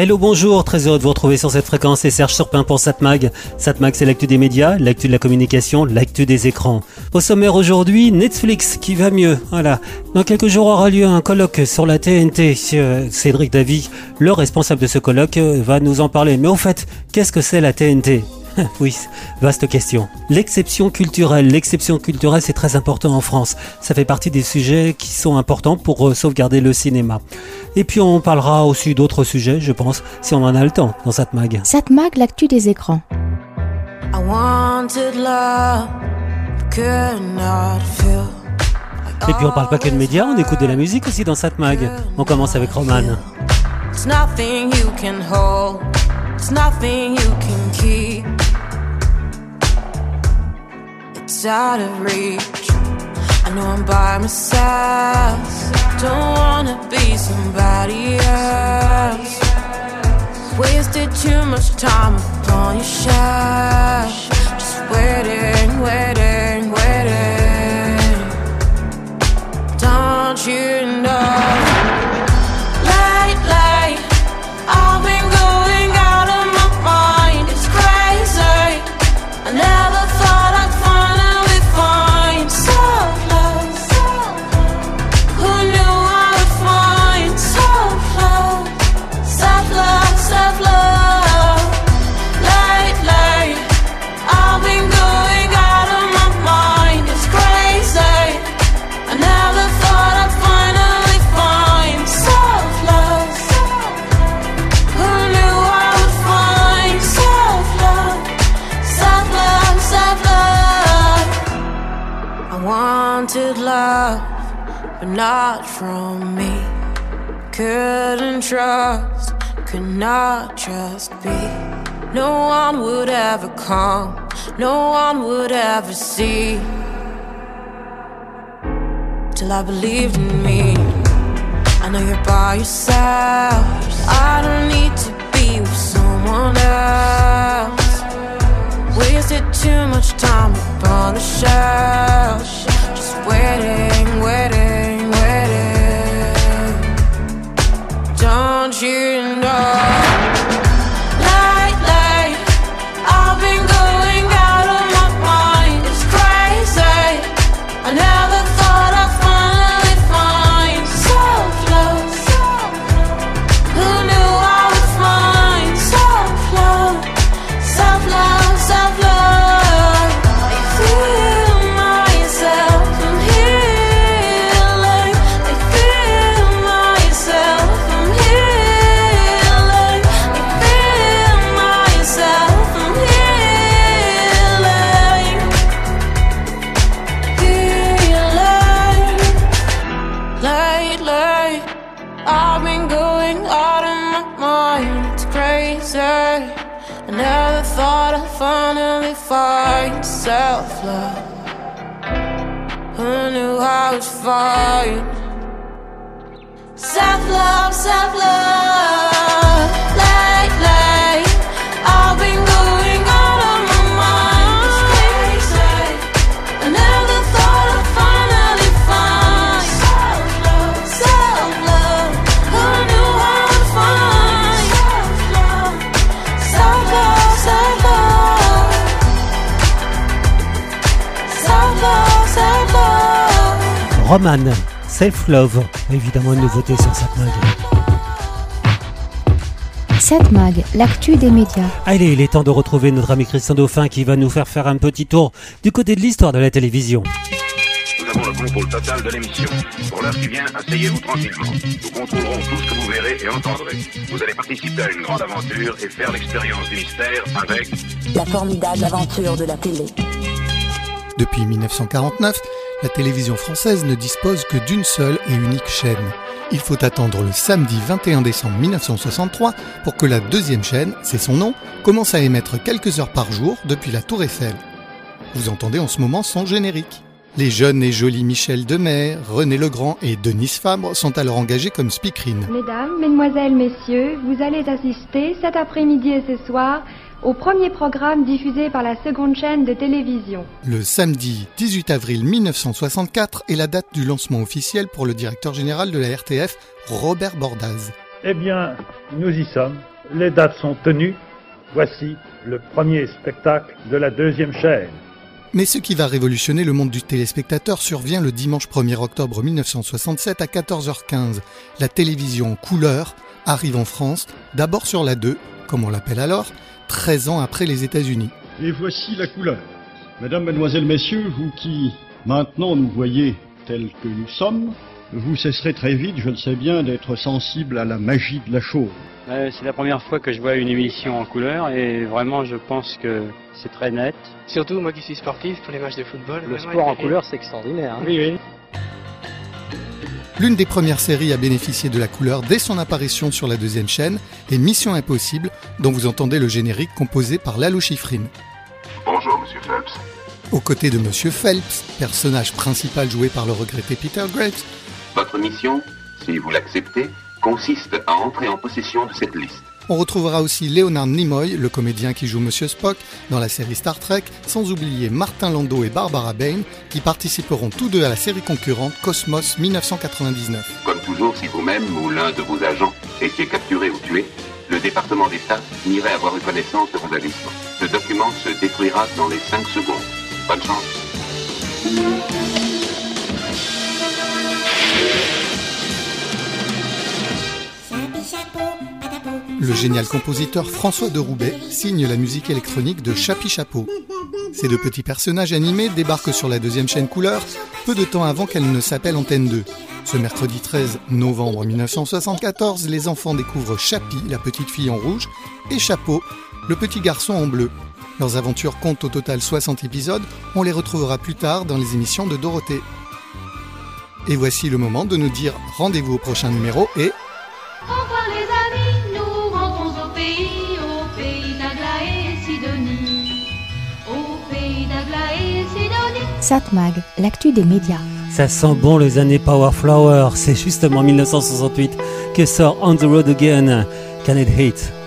Hello, bonjour, très heureux de vous retrouver sur cette fréquence, c'est Serge Surpin pour Satmag. Satmag, c'est l'actu des médias, l'actu de la communication, l'actu des écrans. Au sommaire aujourd'hui, Netflix qui va mieux, voilà. Dans quelques jours aura lieu un colloque sur la TNT. Cédric Davy, le responsable de ce colloque, va nous en parler. Mais au fait, qu'est-ce que c'est la TNT oui, vaste question. L'exception culturelle. L'exception culturelle, c'est très important en France. Ça fait partie des sujets qui sont importants pour euh, sauvegarder le cinéma. Et puis on parlera aussi d'autres sujets, je pense, si on en a le temps dans Satmag. Satmag, l'actu des écrans. Et puis on parle pas que de médias, on écoute de la musique aussi dans Satmag. On commence avec Roman. It's nothing you can hold, it's nothing you can keep. It's out of reach. I know I'm by myself. Don't wanna be somebody else. Wasted too much time upon your shelf. Just waiting, waiting, waiting. Don't you not from me. Couldn't trust, could not just be. No one would ever come, no one would ever see. Till I believed in me. I know you're by yourself. I don't need to be with someone else. Wasted too much time upon the shelf. Just waiting, waiting. Don't you know? Fine. Self love, self love. Roman, Self Love, évidemment une nouveauté sur Satmag. Satmag, l'actu des médias. Allez, il est temps de retrouver notre ami Christian Dauphin qui va nous faire faire un petit tour du côté de l'histoire de la télévision. Nous avons le contrôle total de l'émission. Pour l'heure qui vient, asseyez-vous tranquillement. Nous contrôlerons tout ce que vous verrez et entendrez. Vous allez participer à une grande aventure et faire l'expérience du mystère avec... La formidable aventure de la télé. Depuis 1949, la télévision française ne dispose que d'une seule et unique chaîne. Il faut attendre le samedi 21 décembre 1963 pour que la deuxième chaîne, c'est son nom, commence à émettre quelques heures par jour depuis la Tour Eiffel. Vous entendez en ce moment son générique. Les jeunes et jolis Michel Demay, René Legrand et Denise Fabre sont alors engagés comme speakerines. Mesdames, Mesdemoiselles, Messieurs, vous allez assister cet après-midi et ce soir au premier programme diffusé par la seconde chaîne de télévision. Le samedi 18 avril 1964 est la date du lancement officiel pour le directeur général de la RTF, Robert Bordaz. Eh bien, nous y sommes. Les dates sont tenues. Voici le premier spectacle de la deuxième chaîne. Mais ce qui va révolutionner le monde du téléspectateur survient le dimanche 1er octobre 1967 à 14h15. La télévision couleur arrive en France, d'abord sur la 2, comme on l'appelle alors, 13 ans après les États-Unis. Et voici la couleur. Mesdames, Mesdemoiselles, Messieurs, vous qui maintenant nous voyez tels que nous sommes, vous cesserez très vite, je le sais bien, d'être sensible à la magie de la chose. Euh, c'est la première fois que je vois une émission en couleur et vraiment je pense que c'est très net. Surtout moi qui suis sportif pour les matchs de football. Le sport en couleur c'est extraordinaire. Hein. Oui, oui. L'une des premières séries à bénéficier de la couleur dès son apparition sur la deuxième chaîne est Mission Impossible, dont vous entendez le générique composé par Lalo Schifrin. Bonjour, monsieur Phelps. Aux côtés de Monsieur Phelps, personnage principal joué par le regretté Peter Graves, Votre mission, si vous l'acceptez, consiste à entrer en possession de cette liste. On retrouvera aussi Leonard Nimoy, le comédien qui joue Monsieur Spock dans la série Star Trek, sans oublier Martin Landau et Barbara Bain, qui participeront tous deux à la série concurrente Cosmos 1999. Comme toujours, si vous-même ou l'un de vos agents étiez capturé ou tué, le département d'État n'irait avoir eu connaissance de vos agissements. Ce document se détruira dans les 5 secondes. Bonne chance. Le génial compositeur François de Roubaix signe la musique électronique de Chapi Chapeau. Ces deux petits personnages animés débarquent sur la deuxième chaîne couleur peu de temps avant qu'elle ne s'appelle Antenne 2. Ce mercredi 13 novembre 1974, les enfants découvrent Chapi, la petite fille en rouge, et Chapeau, le petit garçon en bleu. Leurs aventures comptent au total 60 épisodes, on les retrouvera plus tard dans les émissions de Dorothée. Et voici le moment de nous dire rendez-vous au prochain numéro et Au revoir Satmag, l'actu des médias. Ça sent bon les années Power Flower. C'est justement en 1968 que sort On the Road Again. Can it hit?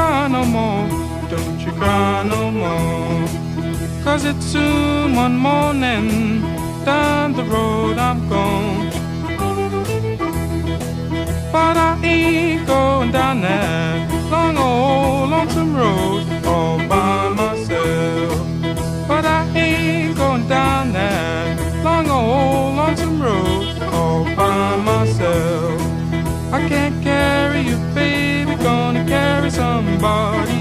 Cry no more. Don't you cry no more. Cause it's soon one morning. Down the road I'm gone. But I ain't going down that long old lonesome road all by myself. But I ain't going down that long old lonesome road all by myself. I can't gonna carry somebody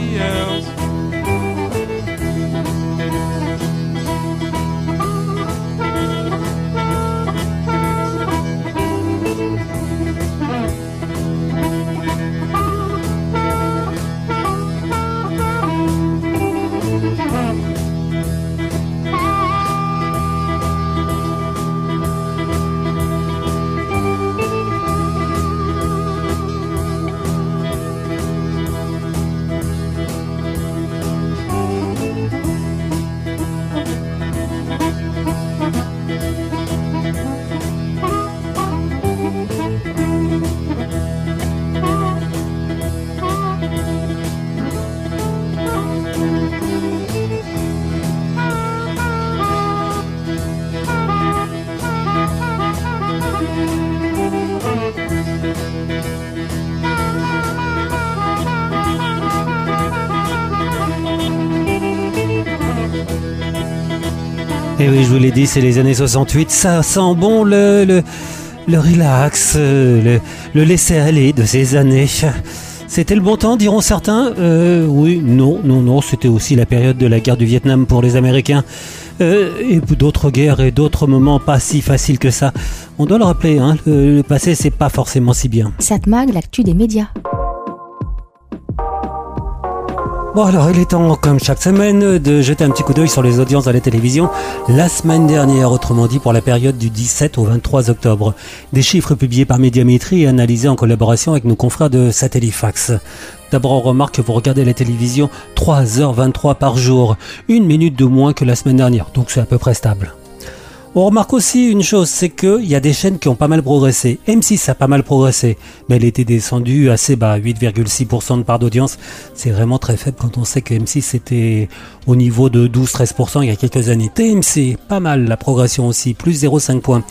Et oui, je vous l'ai dit, c'est les années 68. Ça sent bon le, le, le relax, euh, le, le laisser aller de ces années. C'était le bon temps, diront certains. Euh, oui, non, non, non. C'était aussi la période de la guerre du Vietnam pour les Américains. Euh, et d'autres guerres et d'autres moments pas si faciles que ça. On doit le rappeler, hein, le, le passé, c'est pas forcément si bien. Satmag, l'actu des médias. Bon alors, il est temps, comme chaque semaine, de jeter un petit coup d'œil sur les audiences à la télévision. La semaine dernière, autrement dit pour la période du 17 au 23 octobre. Des chiffres publiés par Médiamétrie et analysés en collaboration avec nos confrères de Satellifax. D'abord, on remarque que vous regardez la télévision 3h23 par jour, une minute de moins que la semaine dernière, donc c'est à peu près stable. On remarque aussi une chose, c'est qu'il y a des chaînes qui ont pas mal progressé. M6 a pas mal progressé, mais elle était descendue assez bas, 8,6% de part d'audience. C'est vraiment très faible quand on sait que M6 était au niveau de 12-13% il y a quelques années. TMC, pas mal la progression aussi, plus 0,5 points.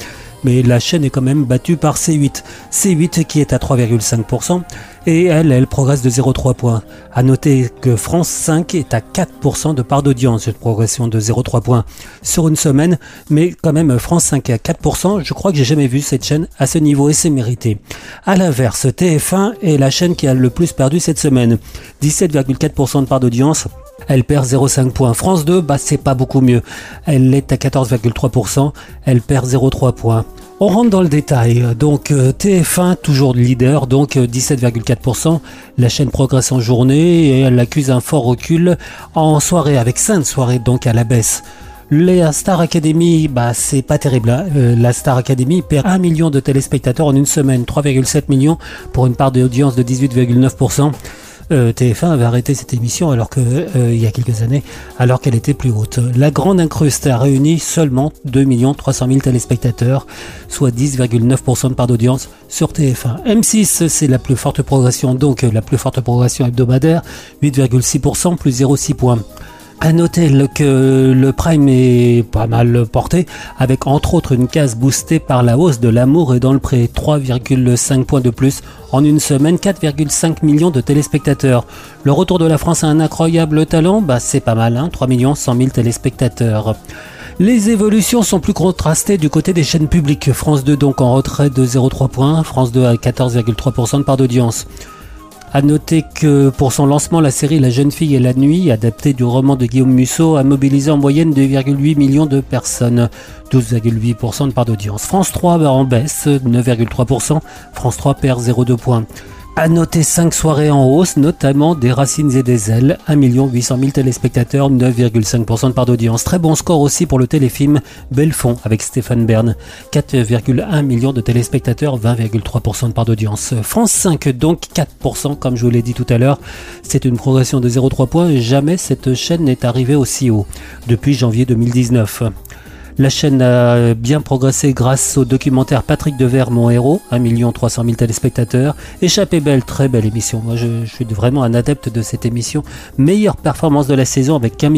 Mais la chaîne est quand même battue par C8. C8 qui est à 3,5% et elle, elle progresse de 0,3 points. À noter que France 5 est à 4% de part d'audience, une progression de 0,3 points sur une semaine, mais quand même France 5 est à 4%, je crois que j'ai jamais vu cette chaîne à ce niveau et c'est mérité. À l'inverse, TF1 est la chaîne qui a le plus perdu cette semaine, 17,4% de part d'audience. Elle perd 0,5 points. France 2, bah c'est pas beaucoup mieux. Elle est à 14,3%. Elle perd 0,3 points. On rentre dans le détail. Donc euh, TF1 toujours leader, donc euh, 17,4%. La chaîne progresse en journée et elle accuse un fort recul en soirée avec 5 soirées donc à la baisse. La Star Academy, bah c'est pas terrible. hein. Euh, la Star Academy perd 1 million de téléspectateurs en une semaine, 3,7 millions pour une part d'audience de 18,9%. Euh, TF1 avait arrêté cette émission alors que euh, il y a quelques années, alors qu'elle était plus haute. La Grande Incruste a réuni seulement 2 300 000 téléspectateurs, soit 10,9% de part d'audience sur TF1. M6, c'est la plus forte progression, donc euh, la plus forte progression hebdomadaire, 8,6%, plus 0,6 points. À noter que le Prime est pas mal porté, avec entre autres une case boostée par la hausse de l'amour et dans le pré, 3,5 points de plus en une semaine, 4,5 millions de téléspectateurs. Le retour de la France a un incroyable talent, bah c'est pas mal, hein, 3 millions 100 000 téléspectateurs. Les évolutions sont plus contrastées du côté des chaînes publiques. France 2 donc en retrait de 0,3 points, France 2 à 14,3% de part d'audience. À noter que pour son lancement, la série La jeune fille et la nuit, adaptée du roman de Guillaume Musso, a mobilisé en moyenne 2,8 millions de personnes, 12,8% de part d'audience. France 3 va en baisse, 9,3%. France 3 perd 0,2 points. À noter 5 soirées en hausse, notamment des Racines et des Ailes, 1 800 000 téléspectateurs, 9,5% de part d'audience. Très bon score aussi pour le téléfilm Belfond avec Stéphane Bern, 4,1 millions de téléspectateurs, 20,3% de part d'audience. France 5 donc 4% comme je vous l'ai dit tout à l'heure. C'est une progression de 0,3 points. Jamais cette chaîne n'est arrivée aussi haut depuis janvier 2019. La chaîne a bien progressé grâce au documentaire Patrick Devers, mon héros, 1 300 000 téléspectateurs. Échappée belle, très belle émission. Moi, je, suis vraiment un adepte de cette émission. Meilleure performance de la saison avec 1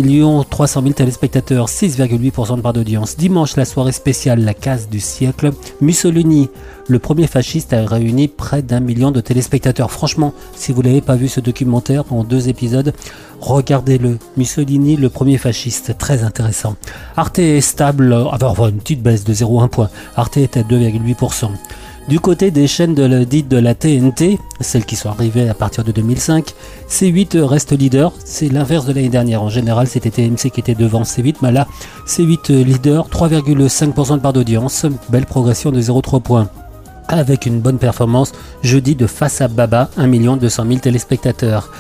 300 000 téléspectateurs, 6,8% de part d'audience. Dimanche, la soirée spéciale, la case du siècle. Mussolini, le premier fasciste, a réuni près d'un million de téléspectateurs. Franchement, si vous n'avez pas vu ce documentaire en deux épisodes, regardez-le. Mussolini, le premier fasciste, très intéressant. Arte est stable, avoir une petite baisse de 0,1 point. Arte est à 2,8%. Du côté des chaînes de dites de la TNT, celles qui sont arrivées à partir de 2005, C8 reste leader. C'est l'inverse de l'année dernière. En général, c'était TMC qui était devant C8, mais là, C8 leader, 3,5% de part d'audience, belle progression de 0,3 points avec une bonne performance jeudi de Face à Baba, 1 200 000 téléspectateurs.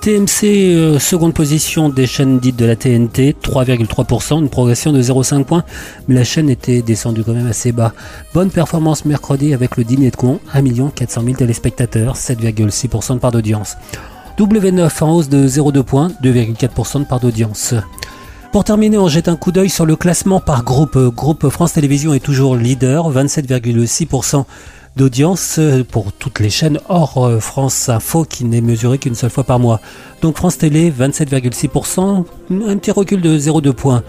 TMC, euh, seconde position des chaînes dites de la TNT, 3,3%, une progression de 0,5 points, mais la chaîne était descendue quand même assez bas. Bonne performance mercredi avec le dîner de con, 1 400 000 téléspectateurs, 7,6% de part d'audience. W9 en hausse de 0,2 points, 2,4% de part d'audience. Pour terminer, on jette un coup d'œil sur le classement par groupe. Groupe France Télévisions est toujours leader, 27,6% d'audience euh, pour toutes les chaînes hors euh, France Info qui n'est mesuré qu'une seule fois par mois. Donc France Télé 27,6%, un petit recul de 0,2 points.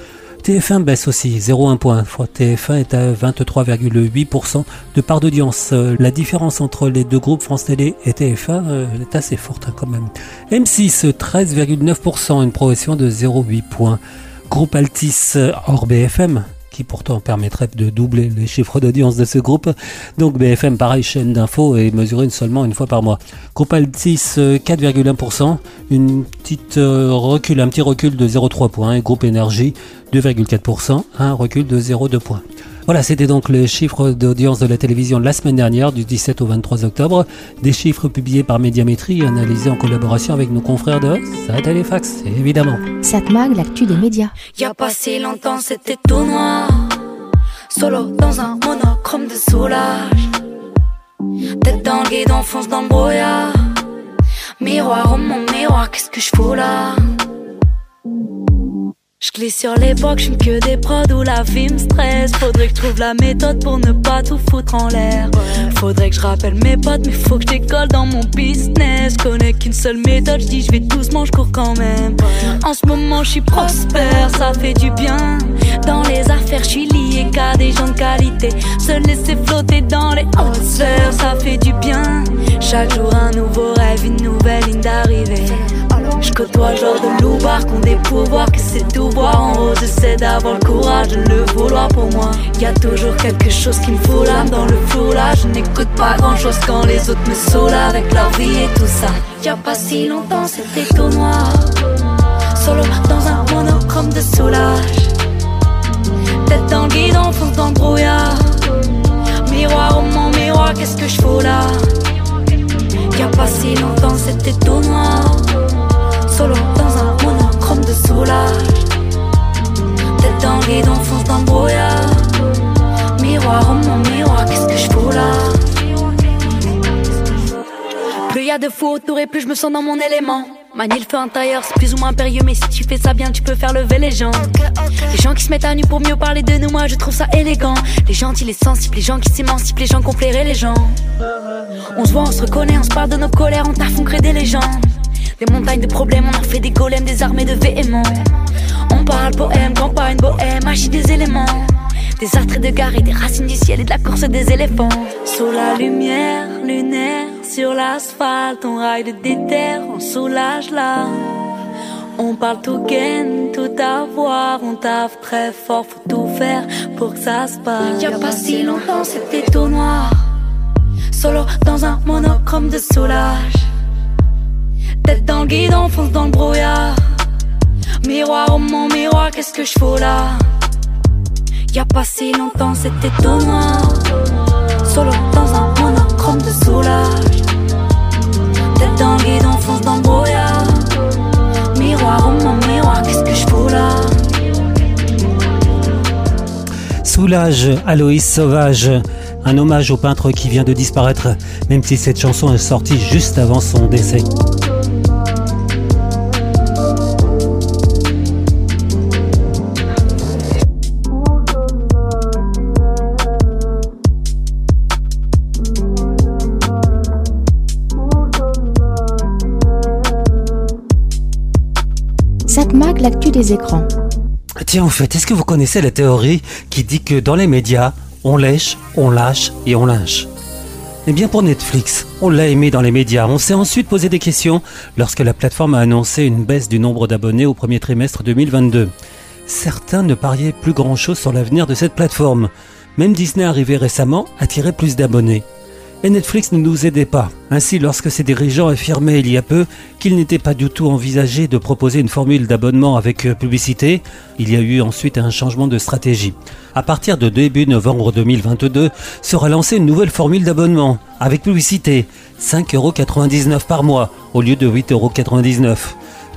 TF1 baisse aussi, 0,1 point. TF1 est à 23,8% de part d'audience. Euh, la différence entre les deux groupes France Télé et TF1 est assez forte hein, quand même. M6, 13,9%, une progression de 0,8 points. Groupe Altis hors BFM, qui pourtant permettrait de doubler les chiffres d'audience de ce groupe. Donc BFM, pareil, chaîne d'infos est mesurée seulement une fois par mois. Groupe Altis, 4,1%, une petite euh, recul, un petit recul de 0,3 points. Et groupe Énergie, 2,4%, un recul de 0,2 points. Voilà, c'était donc les chiffres d'audience de la télévision la semaine dernière, du 17 au 23 octobre. Des chiffres publiés par Médiamétrie et analysés en collaboration avec nos confrères de Satellifax, évidemment. Satmag, l'actu des médias. Y a pas si longtemps, c'était tout noir. Solo dans un monochrome de soulage. Tête dans le guidon, fonce dans le brouillard. Miroir, oh mon miroir, qu'est-ce que je fous là? Je glisse sur l'époque, je que des prods où la vie me stresse. Faudrait que je trouve la méthode pour ne pas tout foutre en l'air. Faudrait que je rappelle mes potes, mais faut que je décolle dans mon business. Connais qu'une seule méthode, je dis je vais doucement, je cours quand même. En ce moment, je suis prospère, ça fait du bien. Dans les affaires, je suis lié qu'à des gens de qualité. Se laisser flotter dans les hautes sphères, ça fait du bien. Chaque jour, un nouveau rêve, une nouvelle ligne d'arrivée. Je côtoie genre de loubar qu'on des pouvoirs que c'est tout voir en haut. J'essaie d'avoir le courage de le vouloir pour moi. Y a toujours quelque chose qui me fout l'âme dans le flou là. Je n'écoute pas grand chose quand les autres me saoulent avec leur vie et tout ça. Y a pas si longtemps c'était tout noir. Solo dans un monochrome de soulage. Tête dans le guidon, fond dans le brouillard. Miroir, oh mon miroir, qu'est-ce que je fous là? Y a pas si longtemps c'était tout noir solo dans un monochrome de soulage. Dans le brouillard. Miroir, oh mon miroir, qu'est-ce que je fous là? Plus y de fous autour et plus je me sens dans mon élément. Manier le feu intérieur, c'est plus ou moins périlleux, mais si tu fais ça bien, tu peux faire lever les gens. Les gens qui se mettent à nu pour mieux parler de nous, moi je trouve ça élégant. Les gentils, les sensibles, les gens qui s'émancipent, les gens qui ont les gens. On se voit, on se reconnaît, on se parle de nos colères, on taffe, on crée des légendes. Des montagnes de problèmes, on en fait des golems, des armées de véhéments. On parle poème, campagne, bohème, machie des éléments. Des artres de gare et des racines du ciel et de la course des éléphants. Sous la lumière lunaire, sur l'asphalte, on raille de déterre, on soulage là. On parle tout gain, tout avoir, on taffe très fort, faut tout faire pour que ça se passe. Y a pas si longtemps, c'était tout noir. Solo dans un monochrome de soulage. Tête dans le guidon, fonce dans le brouillard. Miroir, oh mon miroir, qu'est-ce que je fous là? Y a pas si longtemps, c'était tout noir. Solo dans un monochrome de soulage. Tête dans le guidon, fonce dans le brouillard. Miroir, oh mon miroir, qu'est-ce que je fous là? Soulage, Aloïs Sauvage, un hommage au peintre qui vient de disparaître, même si cette chanson est sortie juste avant son décès. Tiens, en fait, est-ce que vous connaissez la théorie qui dit que dans les médias, on lèche, on lâche et on lynche? Eh bien pour Netflix, on l'a aimé dans les médias. On s'est ensuite posé des questions lorsque la plateforme a annoncé une baisse du nombre d'abonnés au premier trimestre 2022. Certains ne pariaient plus grand-chose sur l'avenir de cette plateforme. Même Disney arrivé récemment attirait plus d'abonnés. Et Netflix ne nous aidait pas. Ainsi, lorsque ses dirigeants affirmaient il y a peu qu'il n'était pas du tout envisagé de proposer une formule d'abonnement avec euh, publicité, il y a eu ensuite un changement de stratégie. À partir de début novembre 2022, sera lancée une nouvelle formule d'abonnement avec publicité, 5,99€ par mois au lieu de 8,99€.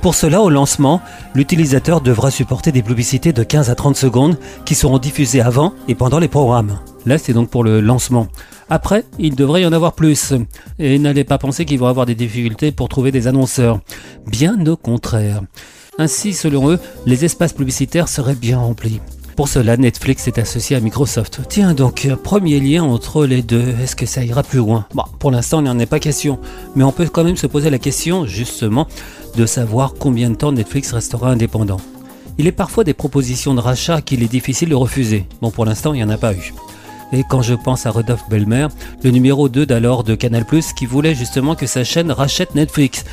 Pour cela, au lancement, l'utilisateur devra supporter des publicités de 15 à 30 secondes qui seront diffusées avant et pendant les programmes. Là, c'est donc pour le lancement. Après, il devrait y en avoir plus. Et n'allez pas penser qu'ils vont avoir des difficultés pour trouver des annonceurs. Bien au contraire. Ainsi, selon eux, les espaces publicitaires seraient bien remplis. Pour cela, Netflix est associé à Microsoft. Tiens donc, premier lien entre les deux, est-ce que ça ira plus loin? Bon, pour l'instant, il n'y en est pas question. Mais on peut quand même se poser la question, justement, de savoir combien de temps Netflix restera indépendant. Il est parfois des propositions de rachat qu'il est difficile de refuser. Bon, pour l'instant, il n'y en a pas eu. Et quand je pense à Rodolphe Belmer, le numéro 2 d'alors de Canal+, qui voulait justement que sa chaîne rachète Netflix.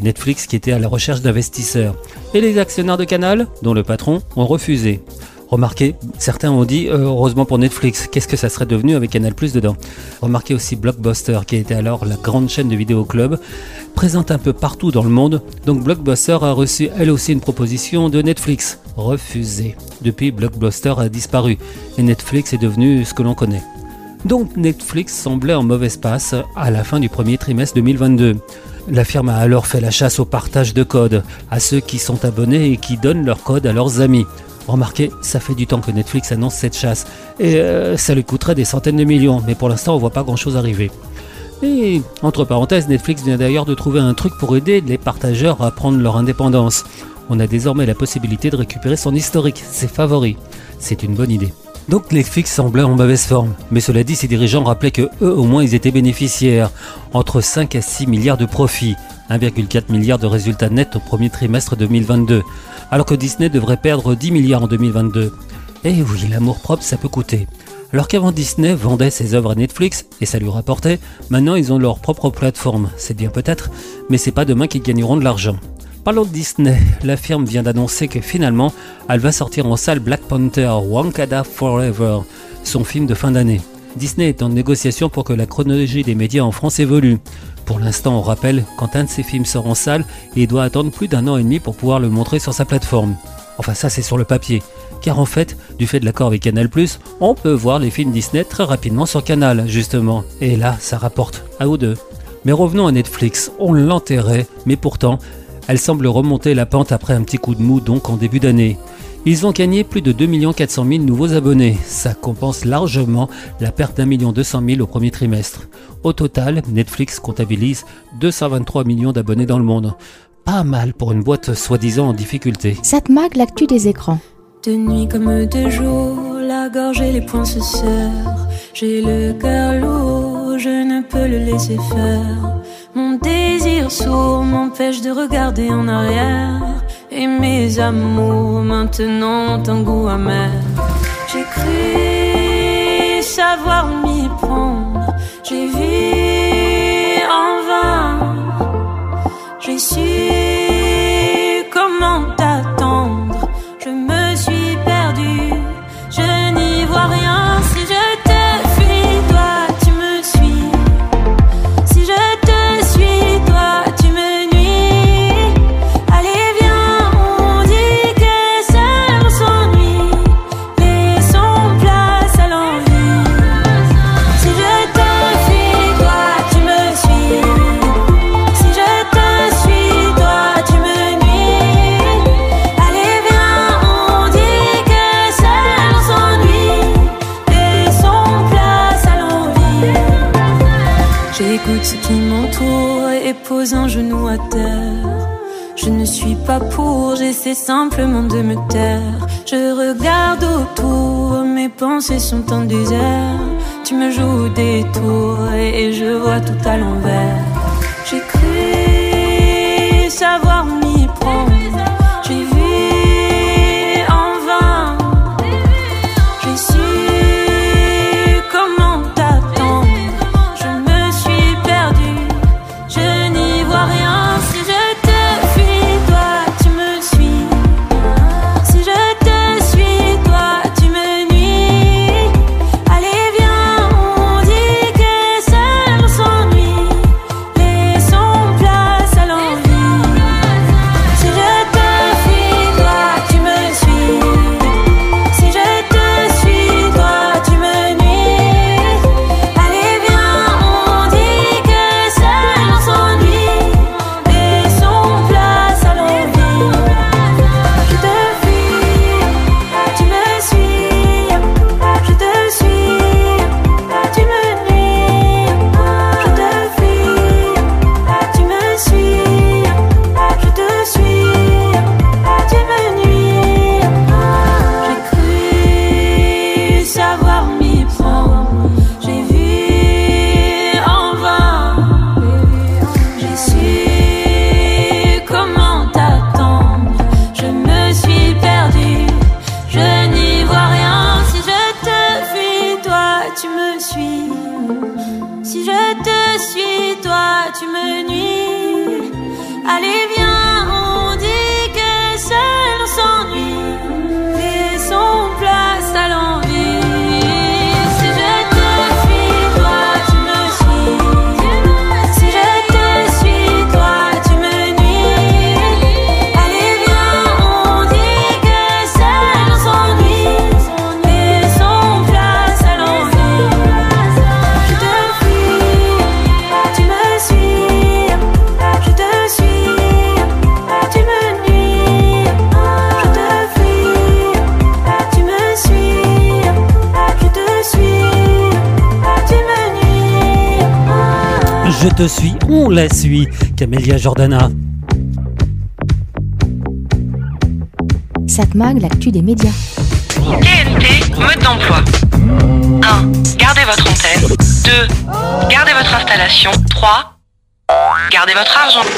Netflix qui était à la recherche d'investisseurs. Et les actionnaires de Canal, dont le patron, ont refusé. Remarquez, certains ont dit euh, heureusement pour Netflix, qu'est-ce que ça serait devenu avec Canal Plus dedans Remarquez aussi Blockbuster, qui était alors la grande chaîne de vidéo club, présente un peu partout dans le monde. Donc Blockbuster a reçu elle aussi une proposition de Netflix, refusée. Depuis, Blockbuster a disparu et Netflix est devenu ce que l'on connaît. Donc Netflix semblait en mauvaise passe à la fin du premier trimestre 2022. La firme a alors fait la chasse au partage de codes à ceux qui sont abonnés et qui donnent leur code à leurs amis. Remarquez, ça fait du temps que Netflix annonce cette chasse et euh, ça lui coûterait des centaines de millions, mais pour l'instant on voit pas grand chose arriver. Et entre parenthèses, Netflix vient d'ailleurs de trouver un truc pour aider les partageurs à prendre leur indépendance. On a désormais la possibilité de récupérer son historique, ses favoris. C'est une bonne idée. Donc Netflix semblait en mauvaise forme, mais cela dit, ses dirigeants rappelaient que eux au moins ils étaient bénéficiaires, entre 5 à 6 milliards de profits, 1,4 milliard de résultats nets au premier trimestre 2022 alors que Disney devrait perdre 10 milliards en 2022. Et oui, l'amour propre, ça peut coûter. Alors qu'avant Disney vendait ses œuvres à Netflix et ça lui rapportait, maintenant ils ont leur propre plateforme. C'est bien peut-être, mais c'est pas demain qu'ils gagneront de l'argent. Parlons de Disney, la firme vient d'annoncer que finalement, elle va sortir en salle Black Panther Wakanda Forever, son film de fin d'année. Disney est en négociation pour que la chronologie des médias en France évolue. Pour l'instant, on rappelle, quand un de ses films sort en salle, il doit attendre plus d'un an et demi pour pouvoir le montrer sur sa plateforme. Enfin ça c'est sur le papier. Car en fait, du fait de l'accord avec Canal+, on peut voir les films Disney très rapidement sur Canal, justement. Et là, ça rapporte à ou deux. Mais revenons à Netflix, on l'enterrait, mais pourtant, elle semble remonter la pente après un petit coup de mou donc en début d'année. Ils ont gagné plus de 2 400 000 nouveaux abonnés. Ça compense largement la perte d'un million 200 000 au premier trimestre. Au total, Netflix comptabilise 223 millions d'abonnés dans le monde. Pas mal pour une boîte soi-disant en difficulté. Satmag, l'actu des écrans? De nuit comme de jour, la gorge et les poings se serrent. J'ai le cœur lourd, je ne peux le laisser faire. Mon désir sourd m'empêche de regarder en arrière. Et mes amours maintenant ont un goût amer. J'ai cru savoir m'y prendre. J'ai vu pensées sont en désert. Tu me joues des tours et je vois tout à l'envers. Te suis, on la suit. Camélia Jordana. Satmag, l'actu des médias. TNT, mode d'emploi. 1. Gardez votre antenne. 2. Gardez votre installation. 3. Gardez votre argent.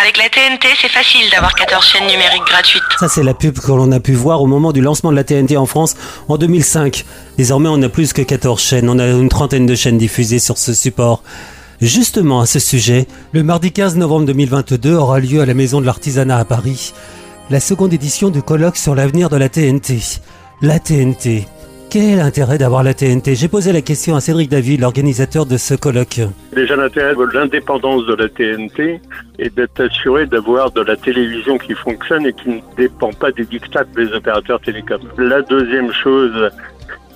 Avec la TNT, c'est facile d'avoir 14 chaînes numériques gratuites. Ça, c'est la pub que l'on a pu voir au moment du lancement de la TNT en France en 2005. Désormais, on a plus que 14 chaînes. On a une trentaine de chaînes diffusées sur ce support. Justement, à ce sujet, le mardi 15 novembre 2022 aura lieu à la Maison de l'Artisanat à Paris la seconde édition du colloque sur l'avenir de la TNT. La TNT. Quel est l'intérêt d'avoir la TNT J'ai posé la question à Cédric David, l'organisateur de ce colloque. Déjà l'intérêt de l'indépendance de la TNT est d'être assuré d'avoir de la télévision qui fonctionne et qui ne dépend pas des dictats des opérateurs télécoms. La deuxième chose,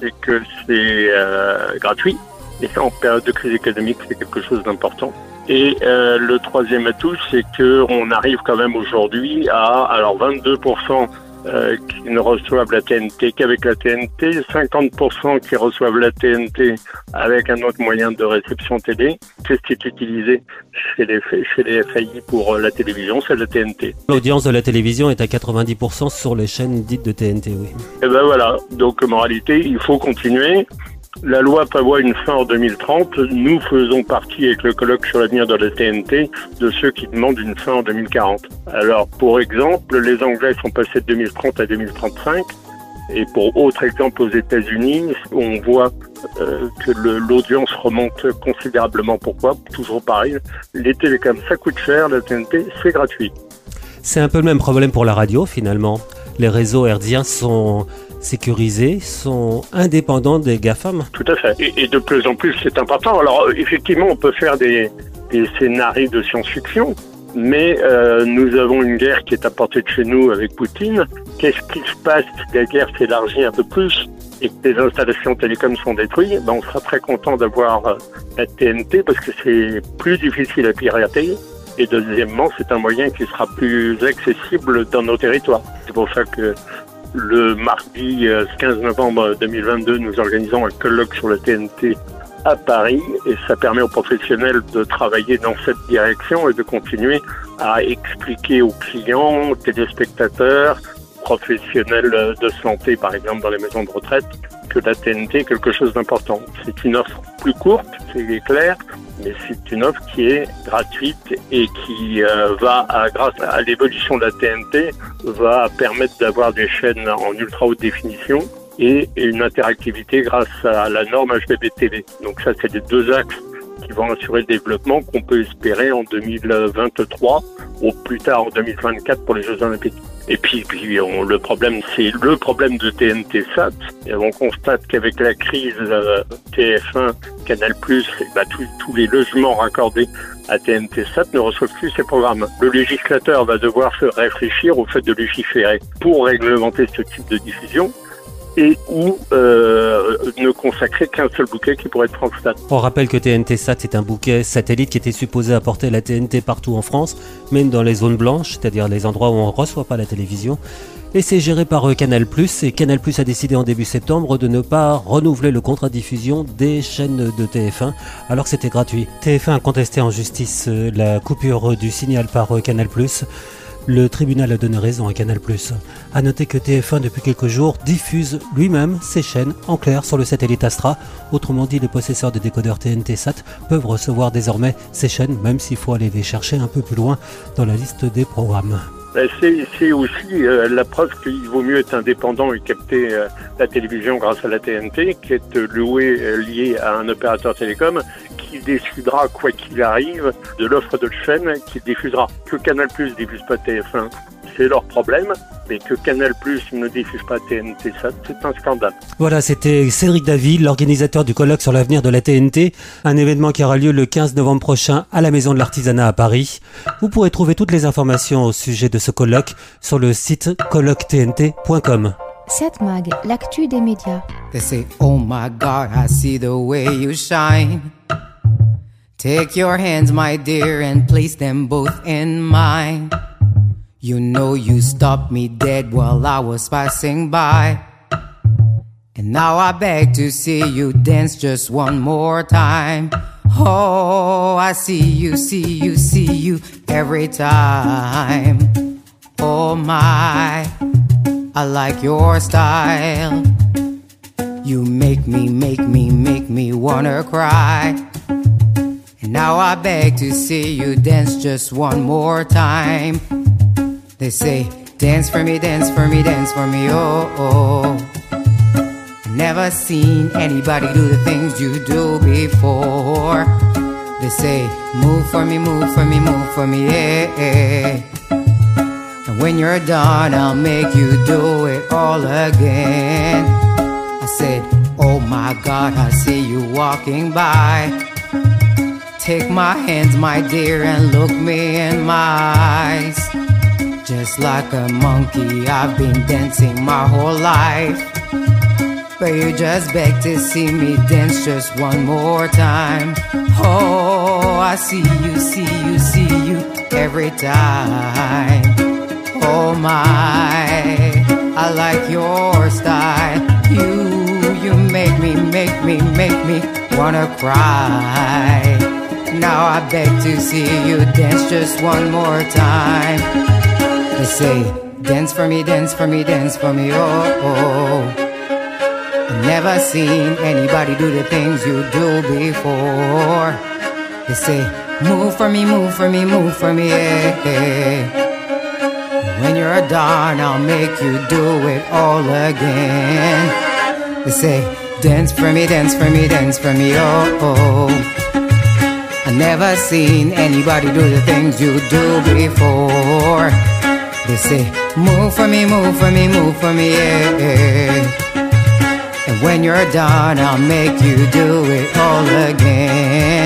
c'est que c'est euh, gratuit. Et en période de crise économique, c'est quelque chose d'important. Et euh, le troisième atout, c'est que on arrive quand même aujourd'hui à alors 22% euh, qui ne reçoivent la TNT qu'avec la TNT, 50% qui reçoivent la TNT avec un autre moyen de réception télé. Qu'est-ce qui est utilisé chez les, chez les FAI pour euh, la télévision C'est la TNT. L'audience de la télévision est à 90% sur les chaînes dites de TNT, oui. Et ben voilà, donc moralité, il faut continuer. La loi prévoit une fin en 2030. Nous faisons partie, avec le colloque sur l'avenir de la TNT, de ceux qui demandent une fin en 2040. Alors, pour exemple, les Anglais sont passés de 2030 à 2035. Et pour autre exemple, aux États-Unis, on voit euh, que l'audience remonte considérablement. Pourquoi? Toujours pareil, les télécoms, ça coûte cher, la TNT, c'est gratuit. C'est un peu le même problème pour la radio finalement. Les réseaux hertziens sont sécurisés, sont indépendants des GAFAM. Tout à fait. Et, de plus en plus, c'est important. Alors, euh, effectivement, on peut faire des, des scénarios de science-fiction, mais euh, nous avons une guerre qui est à portée de chez nous avec Poutine. Qu'est-ce qui se passe si la guerre s'élargit un peu plus et que les installations télécoms sont détruites? Ben, On sera très content d'avoir euh, la TNT parce que c'est plus difficile à pirater. Et deuxièmement, c'est un moyen qui sera plus accessible dans nos territoires. C'est pour ça que le mardi euh, 15 novembre 2022, nous organisons un colloque sur la TNT à Paris et ça permet aux professionnels de travailler dans cette direction et de continuer à expliquer aux clients, téléspectateurs, professionnels euh, de santé par exemple dans les maisons de retraite que la TNT est quelque chose d'important. C'est une offre plus courte, c'est clair, mais c'est une offre qui est gratuite et qui euh, va, grâce à l'évolution de la TNT, va permettre d'avoir des chaînes en ultra haute définition et une interactivité grâce à la norme HBB-TV. Donc ça, c'est les deux axes qui vont assurer le développement qu'on peut espérer en 2023 ou plus tard en 2024 pour les Jeux Olympiques. Et puis, puis on- le problème, c'est le problème de TNT Sat. Et on constate qu'avec la crise euh, TF1, Canal+, bah, tous- tous les logements raccordés à TNT Sat ne reçoivent plus ces programmes. Le législateur va devoir se réfléchir au fait de légiférer pour réglementer ce type de diffusion et ou euh, ne consacrer qu'un seul bouquet qui pourrait être France Sat. On rappelle que TNT Sat est un bouquet satellite qui était supposé apporter la TNT partout en France, même dans les zones blanches, c'est-à-dire les endroits où on ne reçoit pas la télévision. Et c'est géré par euh, Canal+, et Canal+, a décidé en début septembre de ne pas renouveler le contrat de diffusion des chaînes de TF1, alors que c'était gratuit. TF1 a contesté en justice euh, la coupure du signal par Canal+. Le tribunal a donné raison à Canal+. A noter que TF1 depuis quelques jours diffuse lui-même ses chaînes en clair sur le satellite Astra. Autrement dit, les possesseurs de décodeurs TNT Sat peuvent recevoir désormais ces chaînes, même s'il faut aller les chercher un peu plus loin dans la liste des programmes. Ben, c'est aussi euh, la preuve qu'il vaut mieux être indépendant et capter euh, la télévision grâce à la TNT qu'être loué euh, lié à un opérateur télécom qui décidera, quoi qu'il arrive, de l'offre de chaîne qu'il diffusera. Que Canal Plus diffuse pas TF1, c'est leur problème, mais que Canal Plus ne diffuse pas TNT, ça, c'est un scandale. Voilà, c'était Cédric David, l'organisateur du colloque sur l'avenir de la TNT, un événement qui aura lieu le 15 novembre prochain à la Maison de l'Artisanat à Paris. Vous pourrez trouver toutes les informations au sujet de ce colloque sur le site colloquetnt.com. 7 Mag, l'actu des médias. They say, Oh my God, I see the way you shine. Take your hands, my dear, and place them both in mine. You know you stopped me dead while I was passing by. And now I beg to see you dance just one more time. Oh, I see you, see you, see you every time. Oh my, I like your style. You make me, make me, make me wanna cry. And now I beg to see you dance just one more time. They say, dance for me, dance for me, dance for me, oh, oh. Never seen anybody do the things you do before. They say, move for me, move for me, move for me, yeah. yeah. And when you're done, I'll make you do it all again. I said, oh my God, I see you walking by. Take my hands, my dear, and look me in my eyes. Just like a monkey, I've been dancing my whole life. But you just beg to see me dance just one more time. Oh, I see you, see you, see you every time. Oh my, I like your style. You, you make me, make me, make me wanna cry. Now I beg to see you dance just one more time. They say, dance for me, dance for me, dance for me, oh oh, oh, oh. I've never seen anybody do the things you do before. They say, move for me, move for me, move for me, yeah. yeah. When you're done, I'll make you do it all again. They say, dance for me, dance for me, dance for me, oh, oh. oh. I never seen anybody do the things you do before. They say, move for me, move for me, move for me, yeah. And when you're done, I'll make you do it all again.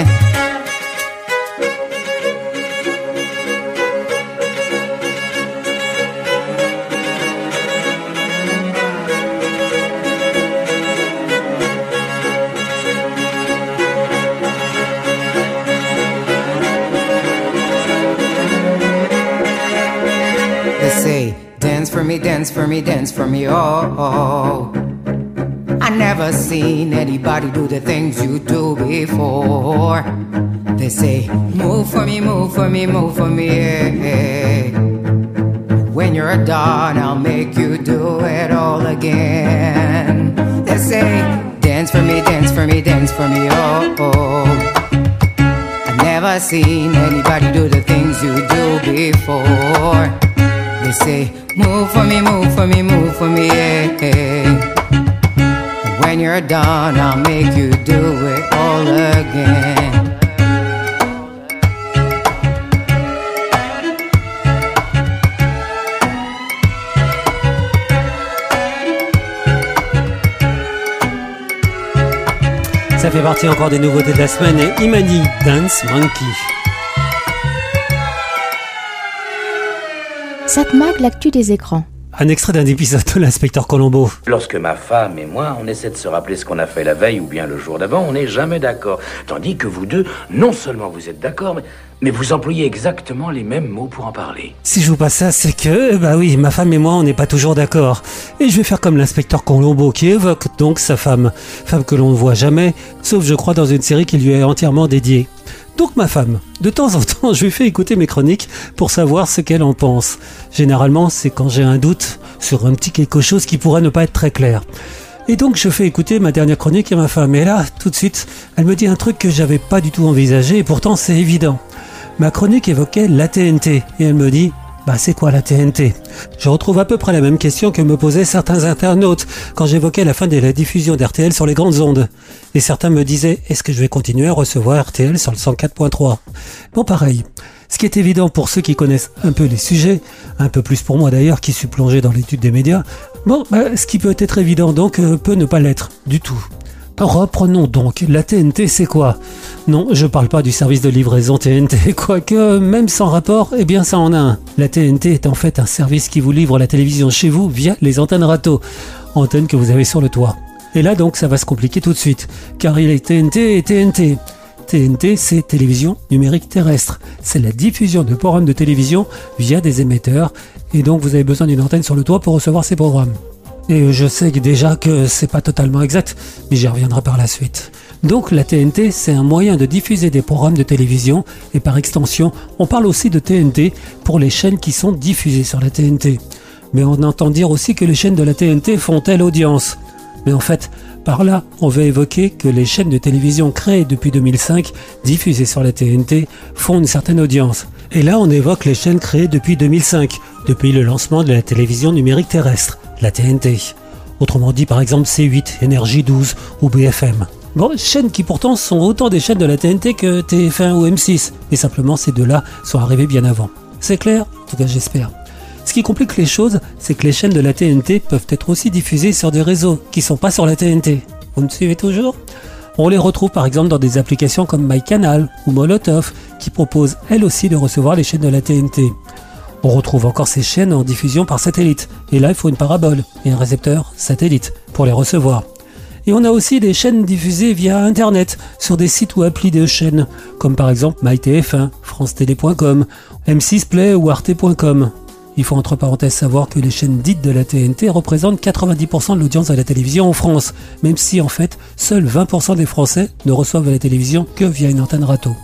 Dance for me, dance for me, oh. I never seen anybody do the things you do before. They say, move for me, move for me, move for me, yeah. When you're done, I'll make you do it all again. They say, dance for me, dance for me, dance for me, oh. oh. I never seen anybody do the things you do before. They say, move for me, move for me, move for me, yeah. When you're done, I'll make you do it all again. Ça fait partie encore des nouveautés de la semaine et Imani Dance Monkey. 7 Mag, l'actu des écrans. Un extrait d'un épisode de l'inspecteur Colombo. Lorsque ma femme et moi, on essaie de se rappeler ce qu'on a fait la veille ou bien le jour d'avant, on n'est jamais d'accord. Tandis que vous deux, non seulement vous êtes d'accord, mais, mais vous employez exactement les mêmes mots pour en parler. Si je vous passe ça, c'est que, bah oui, ma femme et moi, on n'est pas toujours d'accord. Et je vais faire comme l'inspecteur Colombo qui évoque donc sa femme. Femme que l'on ne voit jamais, sauf je crois dans une série qui lui est entièrement dédiée. Donc ma femme, de temps en temps, je lui fais écouter mes chroniques pour savoir ce qu'elle en pense. Généralement, c'est quand j'ai un doute sur un petit quelque chose qui pourrait ne pas être très clair. Et donc je fais écouter ma dernière chronique à ma femme. Et là, tout de suite, elle me dit un truc que j'avais pas du tout envisagé et pourtant c'est évident. Ma chronique évoquait la TNT et elle me dit Bah c'est quoi la TNT Je retrouve à peu près la même question que me posaient certains internautes quand j'évoquais la fin de la diffusion d'RTL sur les grandes ondes. Et certains me disaient est-ce que je vais continuer à recevoir RTL sur le 104.3 Bon pareil. Ce qui est évident pour ceux qui connaissent un peu les sujets, un peu plus pour moi d'ailleurs qui suis plongé dans l'étude des médias, bon, bah, ce qui peut être évident donc euh, peut ne pas l'être du tout. Reprenons donc, la TNT c'est quoi? Non, je parle pas du service de livraison TNT, quoique même sans rapport, eh bien ça en a un. La TNT est en fait un service qui vous livre la télévision chez vous via les antennes râteaux, antennes que vous avez sur le toit. Et là donc ça va se compliquer tout de suite, car il est TNT et TNT. TNT, c'est télévision numérique terrestre. C'est la diffusion de programmes de télévision via des émetteurs, et donc vous avez besoin d'une antenne sur le toit pour recevoir ces programmes. Et je sais déjà que c'est pas totalement exact, mais j'y reviendrai par la suite. Donc la TNT, c'est un moyen de diffuser des programmes de télévision, et par extension, on parle aussi de TNT pour les chaînes qui sont diffusées sur la TNT. Mais on entend dire aussi que les chaînes de la TNT font telle audience. Mais en fait, par là, on veut évoquer que les chaînes de télévision créées depuis 2005, diffusées sur la TNT, font une certaine audience. Et là, on évoque les chaînes créées depuis 2005, depuis le lancement de la télévision numérique terrestre, la TNT. Autrement dit, par exemple, C8, Énergie 12 ou BFM. Bon, chaînes qui pourtant sont autant des chaînes de la TNT que TF1 ou M6, mais simplement ces deux-là sont arrivés bien avant. C'est clair? En tout cas, j'espère. Ce qui complique les choses, c'est que les chaînes de la TNT peuvent être aussi diffusées sur des réseaux qui sont pas sur la TNT. Vous me suivez toujours? On les retrouve par exemple dans des applications comme MyCanal ou Molotov qui proposent elles aussi de recevoir les chaînes de la TNT. On retrouve encore ces chaînes en diffusion par satellite, et là il faut une parabole et un récepteur satellite pour les recevoir. Et on a aussi des chaînes diffusées via Internet sur des sites ou applis de chaînes, comme par exemple MyTF1, FranceTélé.com, M6 Play ou Arte.com. Il faut entre parenthèses savoir que les chaînes dites de la TNT représentent 90% de l'audience de la télévision en France, même si en fait seuls 20% des Français ne reçoivent la télévision que via une antenne râteau.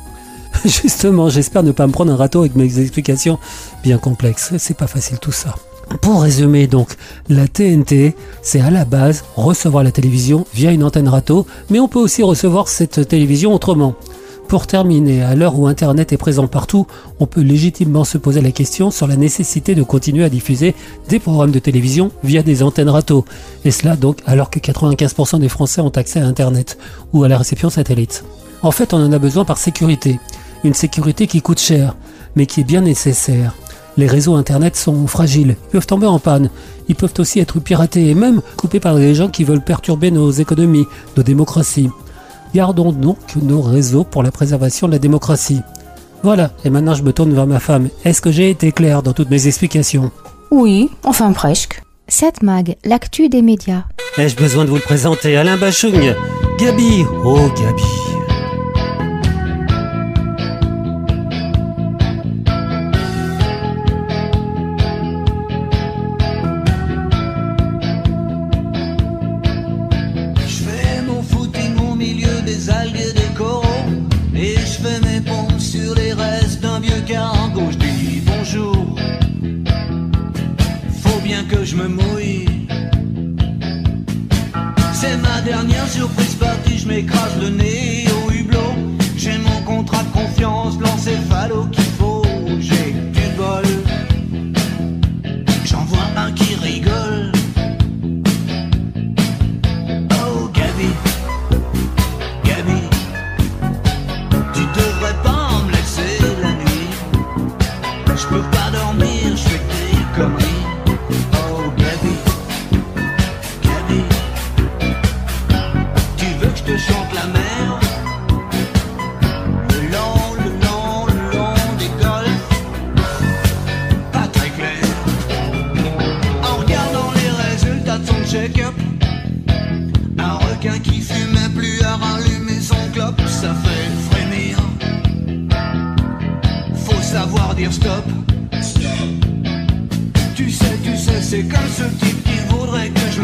Justement, j'espère ne pas me prendre un râteau avec mes explications bien complexes. C'est pas facile tout ça. Pour résumer donc, la TNT, c'est à la base recevoir la télévision via une antenne râteau, mais on peut aussi recevoir cette télévision autrement. Pour terminer, à l'heure où Internet est présent partout, on peut légitimement se poser la question sur la nécessité de continuer à diffuser des programmes de télévision via des antennes râteaux. Et cela donc alors que 95% des Français ont accès à Internet ou à la réception satellite. En fait, on en a besoin par sécurité. Une sécurité qui coûte cher, mais qui est bien nécessaire. Les réseaux Internet sont fragiles, ils peuvent tomber en panne, ils peuvent aussi être piratés et même coupés par des gens qui veulent perturber nos économies, nos démocraties. Gardons donc nos réseaux pour la préservation de la démocratie. Voilà, et maintenant je me tourne vers ma femme. Est-ce que j'ai été clair dans toutes mes explications? Oui, enfin presque. 7 Mag, l'actu des médias. Ai-je besoin de vous le présenter? Alain Bachung? Gabi? Oh Gabi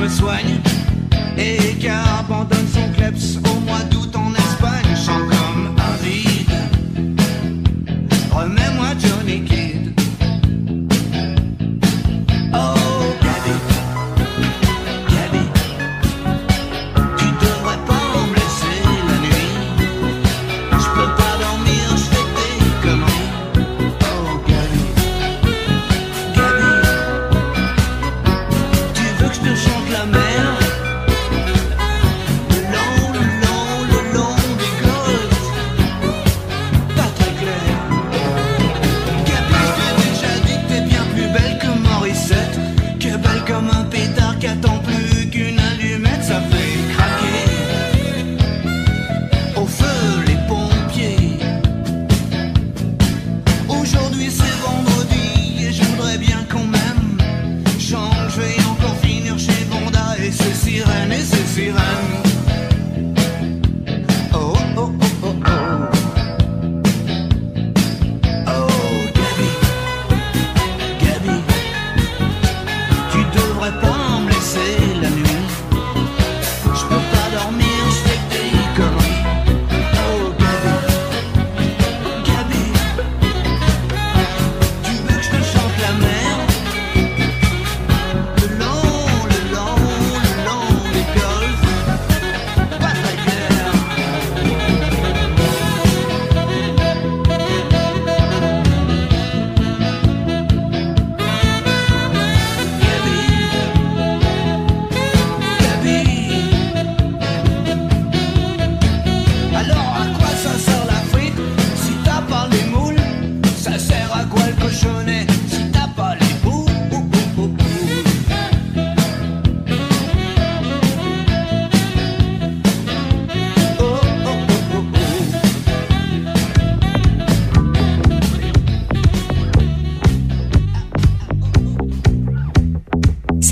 soigne et qui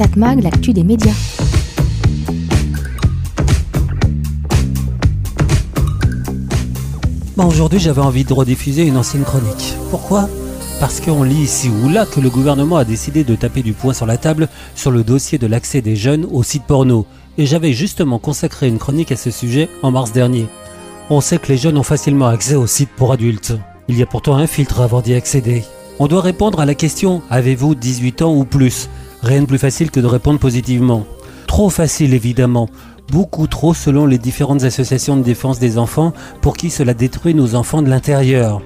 Satmag, l'actu des médias. Aujourd'hui, j'avais envie de rediffuser une ancienne chronique. Pourquoi? Parce qu'on lit ici ou là que le gouvernement a décidé de taper du poing sur la table sur le dossier de l'accès des jeunes aux sites porno. Et j'avais justement consacré une chronique à ce sujet en mars dernier. On sait que les jeunes ont facilement accès aux sites pour adultes. Il y a pourtant un filtre avant d'y accéder. On doit répondre à la question Avez-vous 18 ans ou plus? Rien de plus facile que de répondre positivement. Trop facile évidemment, beaucoup trop selon les différentes associations de défense des enfants pour qui cela détruit nos enfants de l'intérieur.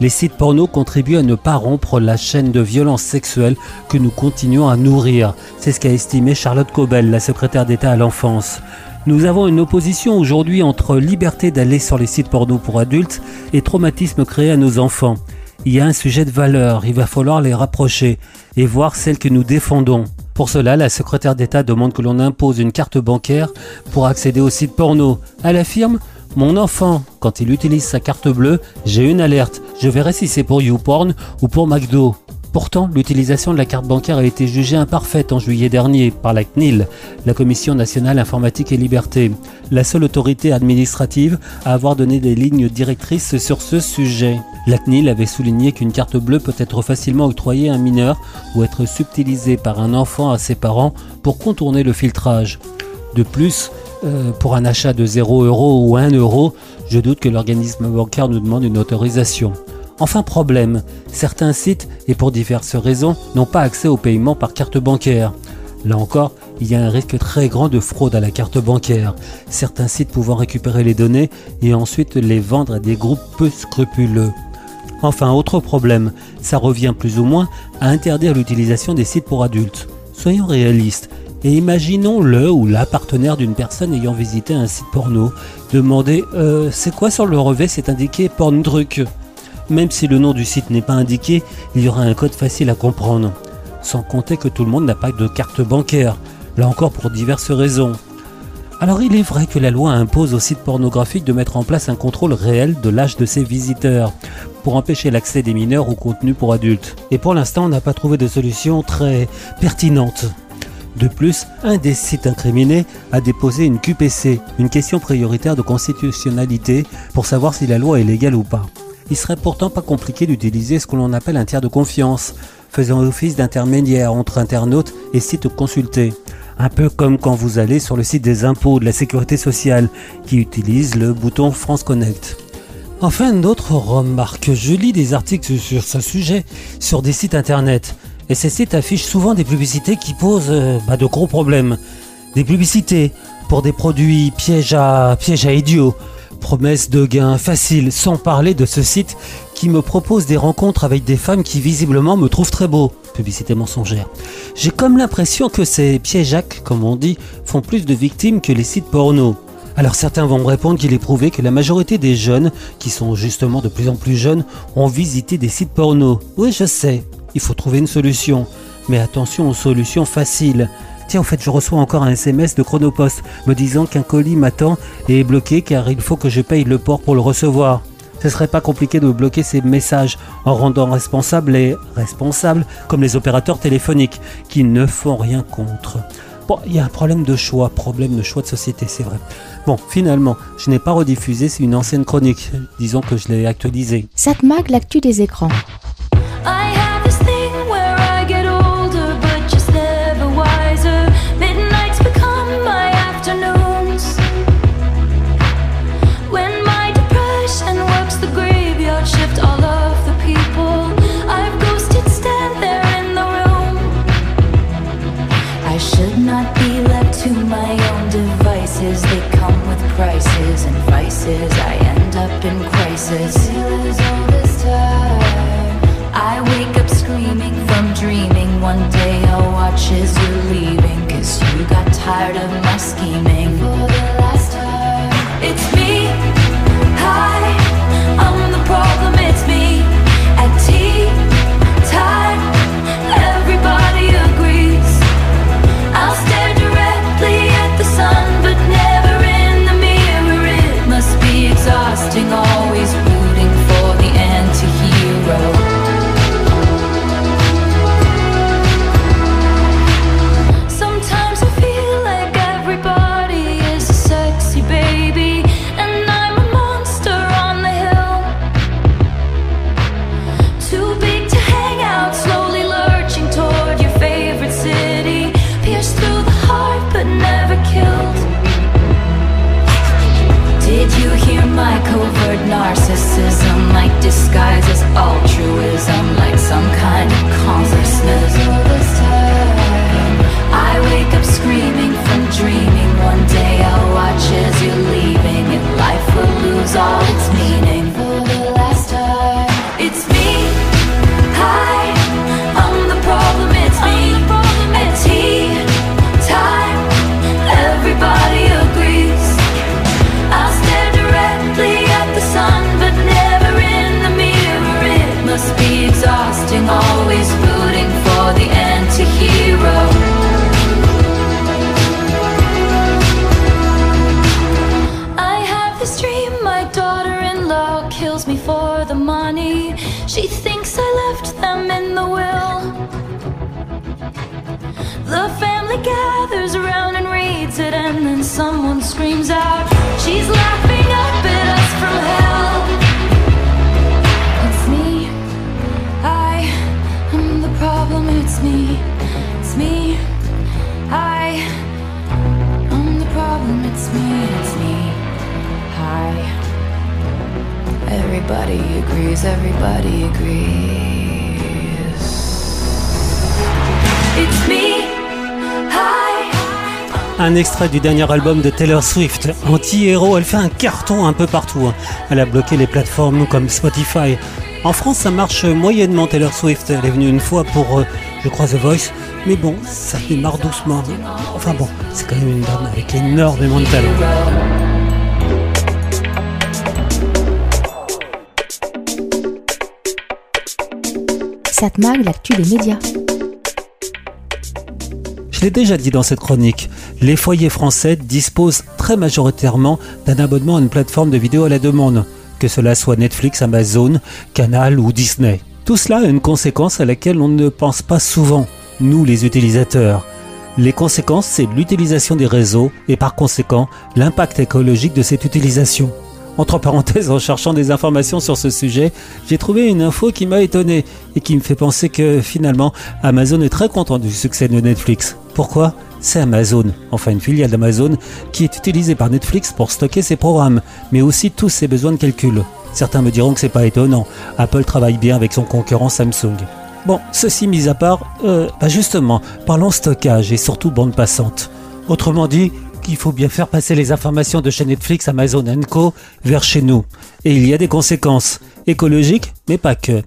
Les sites porno contribuent à ne pas rompre la chaîne de violence sexuelle que nous continuons à nourrir. C'est ce qu'a estimé Charlotte Cobel, la secrétaire d'État à l'enfance. Nous avons une opposition aujourd'hui entre liberté d'aller sur les sites porno pour adultes et traumatisme créé à nos enfants. Il y a un sujet de valeur, il va falloir les rapprocher et voir celles que nous défendons. Pour cela, la secrétaire d'État demande que l'on impose une carte bancaire pour accéder aux sites porno. Elle affirme Mon enfant, quand il utilise sa carte bleue, j'ai une alerte. Je verrai si c'est pour YouPorn ou pour McDo. Pourtant, l'utilisation de la carte bancaire a été jugée imparfaite en juillet dernier par la CNIL, la Commission nationale informatique et liberté, la seule autorité administrative à avoir donné des lignes directrices sur ce sujet. La CNIL avait souligné qu'une carte bleue peut être facilement octroyée à un mineur ou être subtilisée par un enfant à ses parents pour contourner le filtrage. De plus, euh, pour un achat de 0 euro ou 1 euro, je doute que l'organisme bancaire nous demande une autorisation. Enfin problème, certains sites, et pour diverses raisons, n'ont pas accès au paiement par carte bancaire. Là encore, il y a un risque très grand de fraude à la carte bancaire, certains sites pouvant récupérer les données et ensuite les vendre à des groupes peu scrupuleux. Enfin, autre problème, ça revient plus ou moins à interdire l'utilisation des sites pour adultes. Soyons réalistes et imaginons le ou la partenaire d'une personne ayant visité un site porno demander euh, c'est quoi sur le revêt? C'est indiqué porn truc même si le nom du site n'est pas indiqué, il y aura un code facile à comprendre. Sans compter que tout le monde n'a pas de carte bancaire, là encore pour diverses raisons. Alors il est vrai que la loi impose aux sites pornographiques de mettre en place un contrôle réel de l'âge de ses visiteurs pour empêcher l'accès des mineurs au contenu pour adultes. Et pour l'instant, on n'a pas trouvé de solution très pertinente. De plus, un des sites incriminés a déposé une QPC, une question prioritaire de constitutionnalité, pour savoir si la loi est légale ou pas. Il serait pourtant pas compliqué d'utiliser ce que l'on appelle un tiers de confiance, faisant office d'intermédiaire entre internautes et sites consultés. Un peu comme quand vous allez sur le site des impôts de la sécurité sociale, qui utilise le bouton France Connect. Enfin, d'autres remarques. Je lis des articles sur ce sujet sur des sites internet. Et ces sites affichent souvent des publicités qui posent euh, bah, de gros problèmes. Des publicités pour des produits pièges pièges à idiots, promesses de gains faciles, sans parler de ce site qui me propose des rencontres avec des femmes qui visiblement me trouvent très beau. Publicité mensongère. J'ai comme l'impression que ces piégeacs, comme on dit, font plus de victimes que les sites porno. Alors certains vont me répondre qu'il est prouvé que la majorité des jeunes, qui sont justement de plus en plus jeunes, ont visité des sites porno. Oui, je sais, il faut trouver une solution. Mais attention aux solutions faciles. En fait, je reçois encore un SMS de Chronopost me disant qu'un colis m'attend et est bloqué car il faut que je paye le port pour le recevoir. Ce serait pas compliqué de bloquer ces messages en rendant responsables les responsables comme les opérateurs téléphoniques qui ne font rien contre. Bon, il y a un problème de choix, problème de choix de société, c'est vrai. Bon, finalement, je n'ai pas rediffusé, c'est une ancienne chronique. Disons que je l'ai actualisée. Satmag, l'actu des écrans? Tired of du dernier album de Taylor Swift, Anti-héros, elle fait un carton un peu partout. hein. Elle a bloqué les plateformes comme Spotify. En France, ça marche moyennement Taylor Swift. Elle est venue une fois pour, euh, je crois, The Voice. Mais bon, ça démarre doucement. Enfin bon, c'est quand même une dame avec énormément de talent. Satmag, l'actu des médias. Je l'ai déjà dit dans cette chronique, les foyers français disposent très majoritairement d'un abonnement à une plateforme de vidéo à la demande, que cela soit Netflix, Amazon, Canal ou Disney. Tout cela a une conséquence à laquelle on ne pense pas souvent, nous les utilisateurs. Les conséquences, c'est l'utilisation des réseaux et par conséquent l'impact écologique de cette utilisation. Entre parenthèses, en cherchant des informations sur ce sujet, j'ai trouvé une info qui m'a étonné et qui me fait penser que finalement Amazon est très content du succès de Netflix. Pourquoi? C'est Amazon, enfin une filiale d'Amazon, qui est utilisée par Netflix pour stocker ses programmes, mais aussi tous ses besoins de calcul. Certains me diront que c'est pas étonnant. Apple travaille bien avec son concurrent Samsung. Bon, ceci mis à part, euh, bah justement, parlons stockage et surtout bande passante. Autrement dit, qu'il faut bien faire passer les informations de chez Netflix, Amazon Co vers chez nous. Et il y a des conséquences écologiques, mais pas que.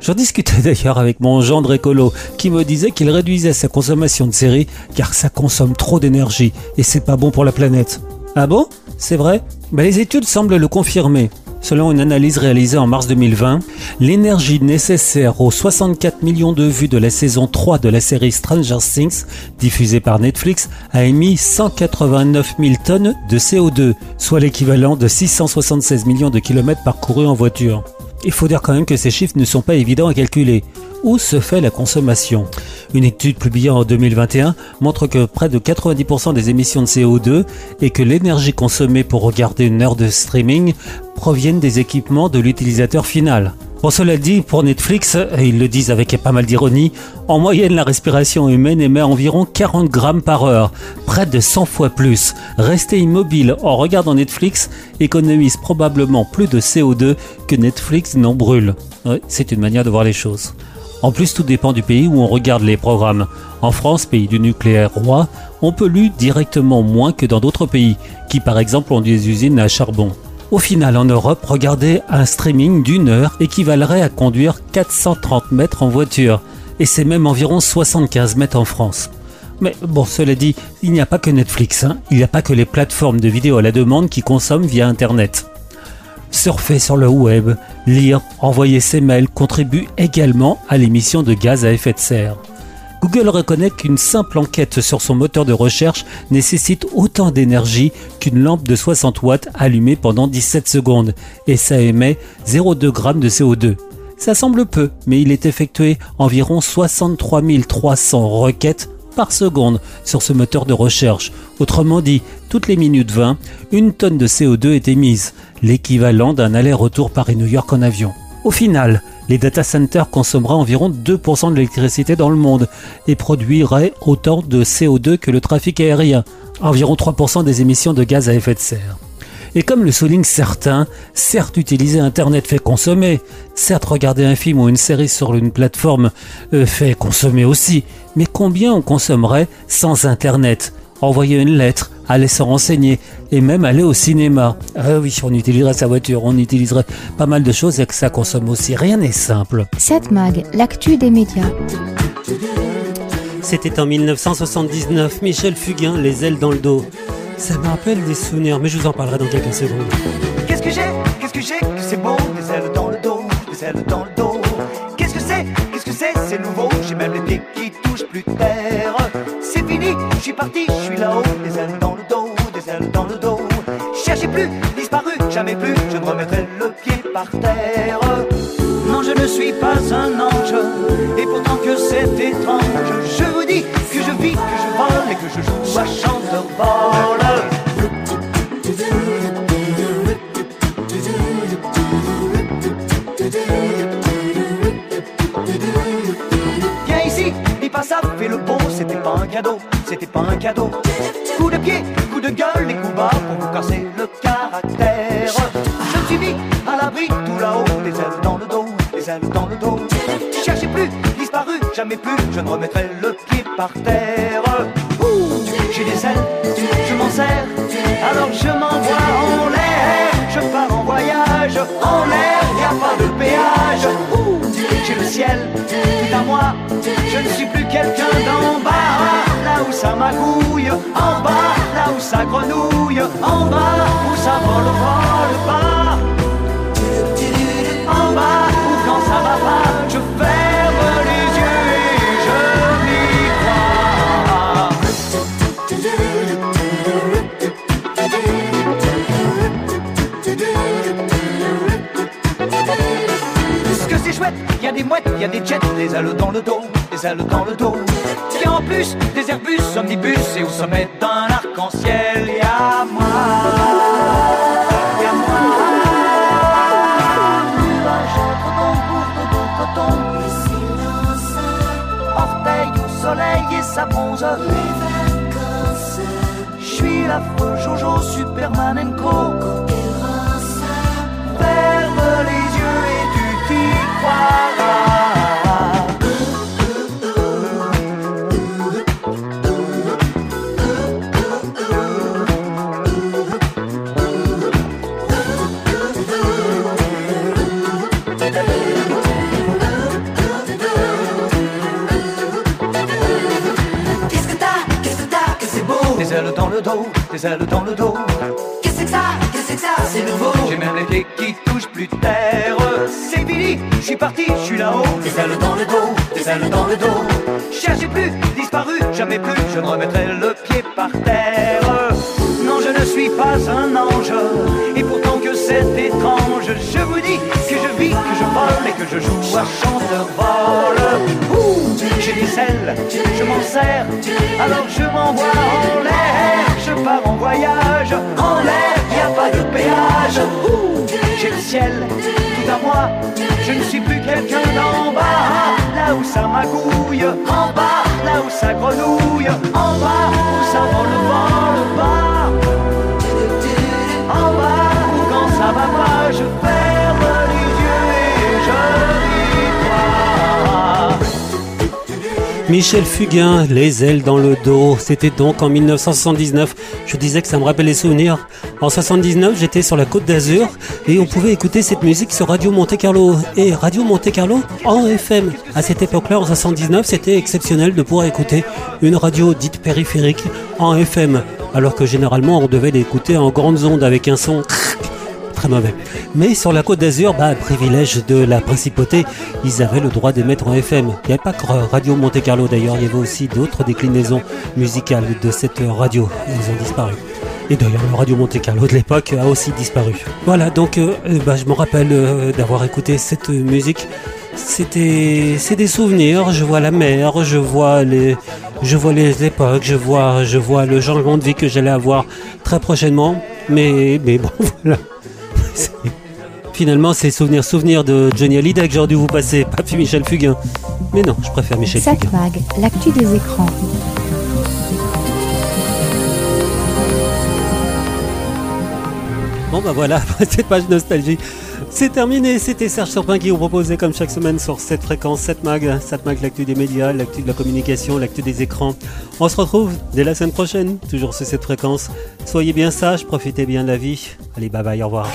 J'en discutais d'ailleurs avec mon gendre écolo qui me disait qu'il réduisait sa consommation de séries car ça consomme trop d'énergie et c'est pas bon pour la planète. Ah bon? C'est vrai? Ben, Les études semblent le confirmer. Selon une analyse réalisée en mars 2020, l'énergie nécessaire aux 64 millions de vues de la saison 3 de la série Stranger Things, diffusée par Netflix, a émis 189 000 tonnes de CO2, soit l'équivalent de 676 millions de kilomètres parcourus en voiture. Il faut dire quand même que ces chiffres ne sont pas évidents à calculer. Où se fait la consommation? Une étude publiée en 2021 montre que près de 90% des émissions de CO2 et que l'énergie consommée pour regarder une heure de streaming proviennent des équipements de l'utilisateur final. Bon, cela dit, pour Netflix, et ils le disent avec pas mal d'ironie, en moyenne la respiration humaine émet environ 40 grammes par heure, près de 100 fois plus. Rester immobile en regardant Netflix économise probablement plus de CO2 que Netflix n'en brûle. C'est une manière de voir les choses. En plus, tout dépend du pays où on regarde les programmes. En France, pays du nucléaire roi, on pollue directement moins que dans d'autres pays, qui par exemple ont des usines à charbon. Au final, en Europe, regarder un streaming d'une heure équivalerait à conduire 430 mètres en voiture. Et c'est même environ 75 mètres en France. Mais bon, cela dit, il n'y a pas que Netflix, hein. il n'y a pas que les plateformes de vidéo à la demande qui consomment via Internet. Surfer sur le web, lire, envoyer ses mails contribue également à l'émission de gaz à effet de serre. Google reconnaît qu'une simple enquête sur son moteur de recherche nécessite autant d'énergie qu'une lampe de 60 watts allumée pendant 17 secondes et ça émet 0,2 g de CO2. Ça semble peu, mais il est effectué environ 63 300 requêtes par seconde sur ce moteur de recherche. Autrement dit, toutes les minutes 20, une tonne de CO2 est émise, l'équivalent d'un aller-retour Paris-New York en avion. Au final, les data centers consommeraient environ 2% de l'électricité dans le monde et produiraient autant de CO2 que le trafic aérien, environ 3% des émissions de gaz à effet de serre. Et comme le soulignent certains, certes utiliser Internet fait consommer, certes regarder un film ou une série sur une plateforme euh, fait consommer aussi, mais combien on consommerait sans Internet? Envoyer une lettre, aller se renseigner et même aller au cinéma. Ah oui, on utiliserait sa voiture, on utiliserait pas mal de choses et que ça consomme aussi. Rien n'est simple. 7 Mag, l'actu des médias. C'était en 1979, Michel Fugain, Les ailes dans le dos. Ça me rappelle des souvenirs, mais je vous en parlerai dans quelques secondes. Qu'est-ce que j'ai? Qu'est-ce que j'ai? Que c'est beau je suis parti, je suis là-haut. Des ailes dans le dos, des ailes dans le dos. Cherchez plus, disparu, jamais plus. Je ne remettrai le pied par terre. Non, je ne suis pas un ange. Et pourtant que c'est étrange, je vous dis que je vis, que je vole et que je joue à chanteur-vol. Viens c'était pas un cadeau. Coup de pied, coup de gueule, les coups bas pour vous casser le caractère. Je me suis mis à l'abri tout là-haut, des ailes dans le dos, des ailes dans le dos. Cherchez plus, disparu, jamais plus, je ne remettrai le pied par terre. J'ai des ailes, je m'en sers, alors je m'envoie en l'air. Je pars en voyage, en l'air, y a pas de péage. J'ai le ciel, tout à moi, je ne suis plus quelqu'un d'en ça magouille, en bas, là où ça grenouille, en bas, où ça vole, vole pas. En bas, où quand ça va pas, je ferme les yeux et je m'y crois. Parce que c'est chouette, y a des mouettes, y a des jets, des ailes dans le dos, dans le dos. A en plus des Airbus, omnibus et au sommet d'un arc-en-ciel, y a moi. Y a moi. Orteil au soleil et ça bronze. Les vacances. Je suis l'affreux Jojo Supermanenko. Ferme les yeux et tu t'y croiras. Des ailes dans le dos. Qu'est-ce que ça Qu'est-ce que ça C'est nouveau J'ai même les pieds qui touchent plus terre. C'est fini, je suis parti, je suis là-haut. Des ailes dans le dos, des ailes dans le dos. Cherchez plus, disparu, jamais plus, je ne remettrai le pied par terre. Non, je ne suis pas un ange, et pourtant que c'est étrange. Je vous dis que je vis, que je vole et que je joue à chanteur-vol. Ouh, J'ai des ailes, je m'en sers, alors je m'envoie en l'air. Je pars en voyage, en l'air, y a pas de péage. J'ai le ciel tout à moi, je ne suis plus quelqu'un d'en bas. Là où ça magouille, en bas, là où ça grenouille, en bas, où ça vole, vole bas. En bas, où quand ça va pas, je ferme Michel Fugain, Les ailes dans le dos. C'était donc en 1979. Je disais que ça me rappelle les souvenirs. En 79, j'étais sur la côte d'Azur et on pouvait écouter cette musique sur Radio Monte Carlo. Et Radio Monte Carlo en FM. À cette époque-là, en 79, c'était exceptionnel de pouvoir écouter une radio dite périphérique en FM. Alors que généralement, on devait l'écouter en grandes ondes avec un son mauvais. Mais sur la côte d'Azur, bah, privilège de la principauté, ils avaient le droit d'émettre en FM. Il n'y avait pas que Radio Monte Carlo d'ailleurs, il y avait aussi d'autres déclinaisons musicales de cette radio. Ils ont disparu. Et d'ailleurs, le Radio Monte Carlo de l'époque a aussi disparu. Voilà, donc euh, euh, bah, je me rappelle euh, d'avoir écouté cette musique. C'était, c'est des souvenirs. Je vois la mer, je vois les, je vois les époques, je vois, je vois le changement de vie que j'allais avoir très prochainement. Mais, mais bon, voilà. Finalement, c'est souvenir, souvenir de Johnny Hallyday que j'aurais dû vous passer, pas puis Michel Fugain. Mais non, je préfère Michel 7 Fugain. Mag, l'actu des écrans. Bon bah voilà, cette page nostalgie, c'est terminé. C'était Serge Surpin qui vous proposait comme chaque semaine sur cette fréquence, cette mag, cette mag l'actu des médias, l'actu de la communication, l'actu des écrans. On se retrouve dès la semaine prochaine, toujours sur cette fréquence. Soyez bien sages, profitez bien de la vie. Allez, bye bye, au revoir.